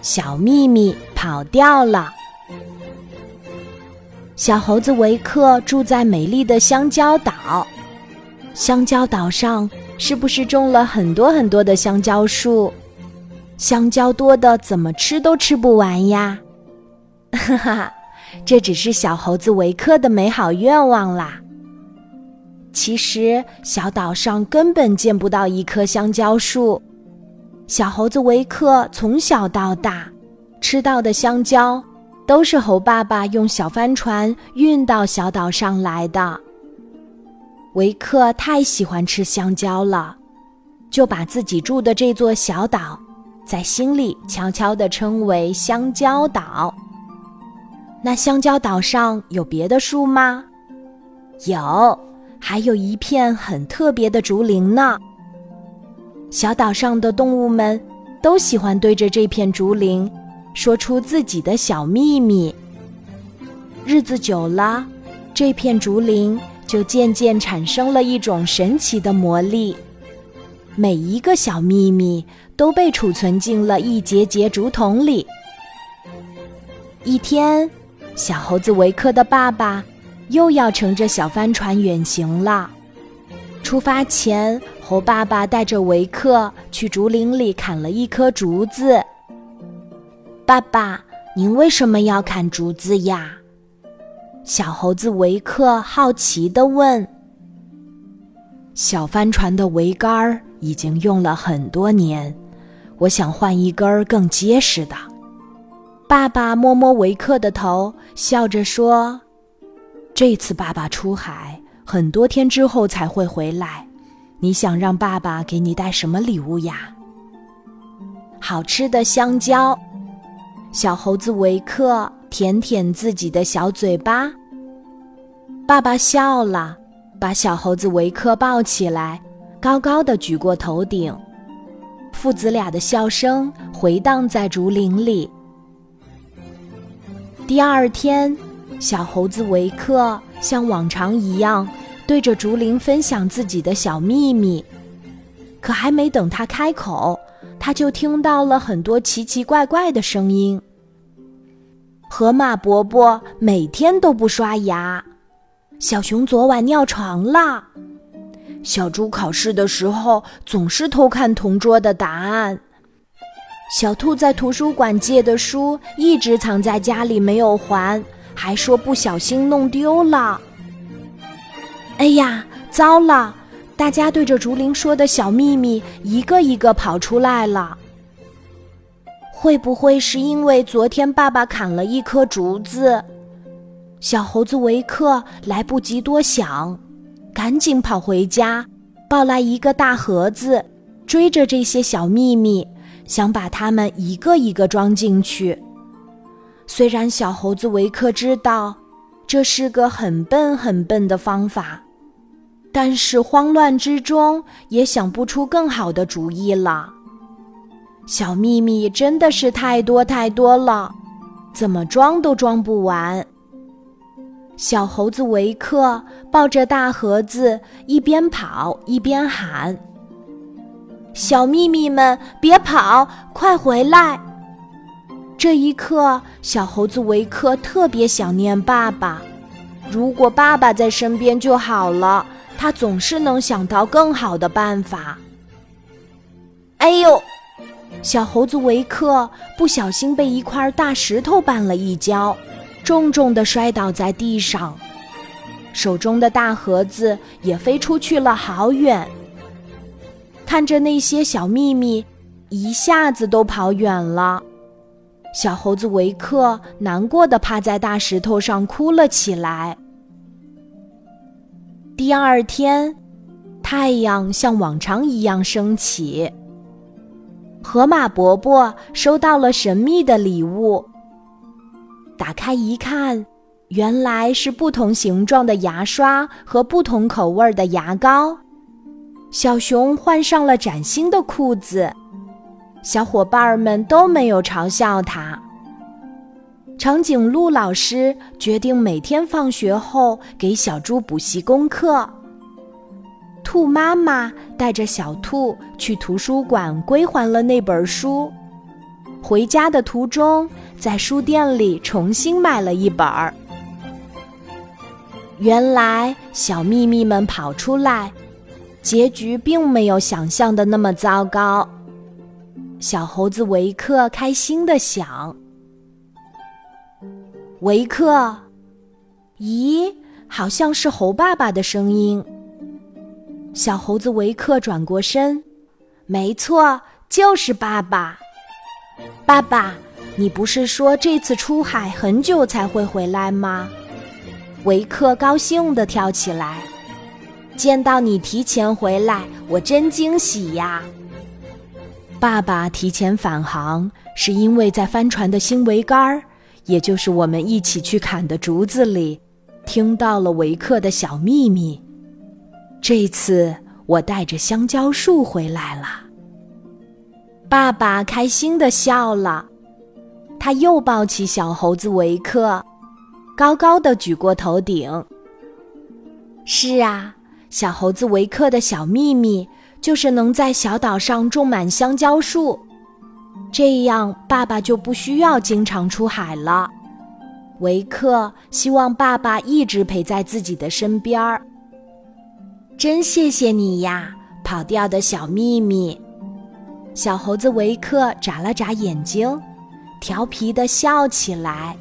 小秘密跑掉了。小猴子维克住在美丽的香蕉岛，香蕉岛上是不是种了很多很多的香蕉树？香蕉多的怎么吃都吃不完呀！哈哈，这只是小猴子维克的美好愿望啦。其实小岛上根本见不到一棵香蕉树。小猴子维克从小到大吃到的香蕉，都是猴爸爸用小帆船运到小岛上来的。维克太喜欢吃香蕉了，就把自己住的这座小岛，在心里悄悄地称为香蕉岛。那香蕉岛上有别的树吗？有。还有一片很特别的竹林呢。小岛上的动物们都喜欢对着这片竹林说出自己的小秘密。日子久了，这片竹林就渐渐产生了一种神奇的魔力，每一个小秘密都被储存进了一节节竹筒里。一天，小猴子维克的爸爸。又要乘着小帆船远行了。出发前，猴爸爸带着维克去竹林里砍了一棵竹子。爸爸，您为什么要砍竹子呀？小猴子维克好奇地问。小帆船的桅杆已经用了很多年，我想换一根更结实的。爸爸摸摸维克的头，笑着说。这次爸爸出海很多天之后才会回来，你想让爸爸给你带什么礼物呀？好吃的香蕉。小猴子维克舔舔自己的小嘴巴。爸爸笑了，把小猴子维克抱起来，高高的举过头顶。父子俩的笑声回荡在竹林里。第二天。小猴子维克像往常一样对着竹林分享自己的小秘密，可还没等他开口，他就听到了很多奇奇怪怪的声音。河马伯伯每天都不刷牙，小熊昨晚尿床了，小猪考试的时候总是偷看同桌的答案，小兔在图书馆借的书一直藏在家里没有还。还说不小心弄丢了。哎呀，糟了！大家对着竹林说的小秘密一个一个跑出来了。会不会是因为昨天爸爸砍了一棵竹子？小猴子维克来不及多想，赶紧跑回家，抱来一个大盒子，追着这些小秘密，想把它们一个一个装进去。虽然小猴子维克知道这是个很笨很笨的方法，但是慌乱之中也想不出更好的主意了。小秘密真的是太多太多了，怎么装都装不完。小猴子维克抱着大盒子，一边跑一边喊：“小秘密们，别跑，快回来！”这一刻，小猴子维克特别想念爸爸。如果爸爸在身边就好了，他总是能想到更好的办法。哎呦，小猴子维克不小心被一块大石头绊了一跤，重重的摔倒在地上，手中的大盒子也飞出去了好远。看着那些小秘密，一下子都跑远了。小猴子维克难过的趴在大石头上哭了起来。第二天，太阳像往常一样升起。河马伯伯收到了神秘的礼物，打开一看，原来是不同形状的牙刷和不同口味的牙膏。小熊换上了崭新的裤子。小伙伴们都没有嘲笑他。长颈鹿老师决定每天放学后给小猪补习功课。兔妈妈带着小兔去图书馆归还了那本书。回家的途中，在书店里重新买了一本儿。原来小秘密们跑出来，结局并没有想象的那么糟糕。小猴子维克开心的想：“维克，咦，好像是猴爸爸的声音。”小猴子维克转过身，没错，就是爸爸。爸爸，你不是说这次出海很久才会回来吗？维克高兴地跳起来，见到你提前回来，我真惊喜呀！爸爸提前返航，是因为在帆船的新桅杆儿，也就是我们一起去砍的竹子里，听到了维克的小秘密。这次我带着香蕉树回来了。爸爸开心的笑了，他又抱起小猴子维克，高高的举过头顶。是啊，小猴子维克的小秘密就是能在小岛上种满香蕉树，这样爸爸就不需要经常出海了。维克希望爸爸一直陪在自己的身边儿。真谢谢你呀，跑掉的小秘密。小猴子维克眨了眨眼睛，调皮的笑起来。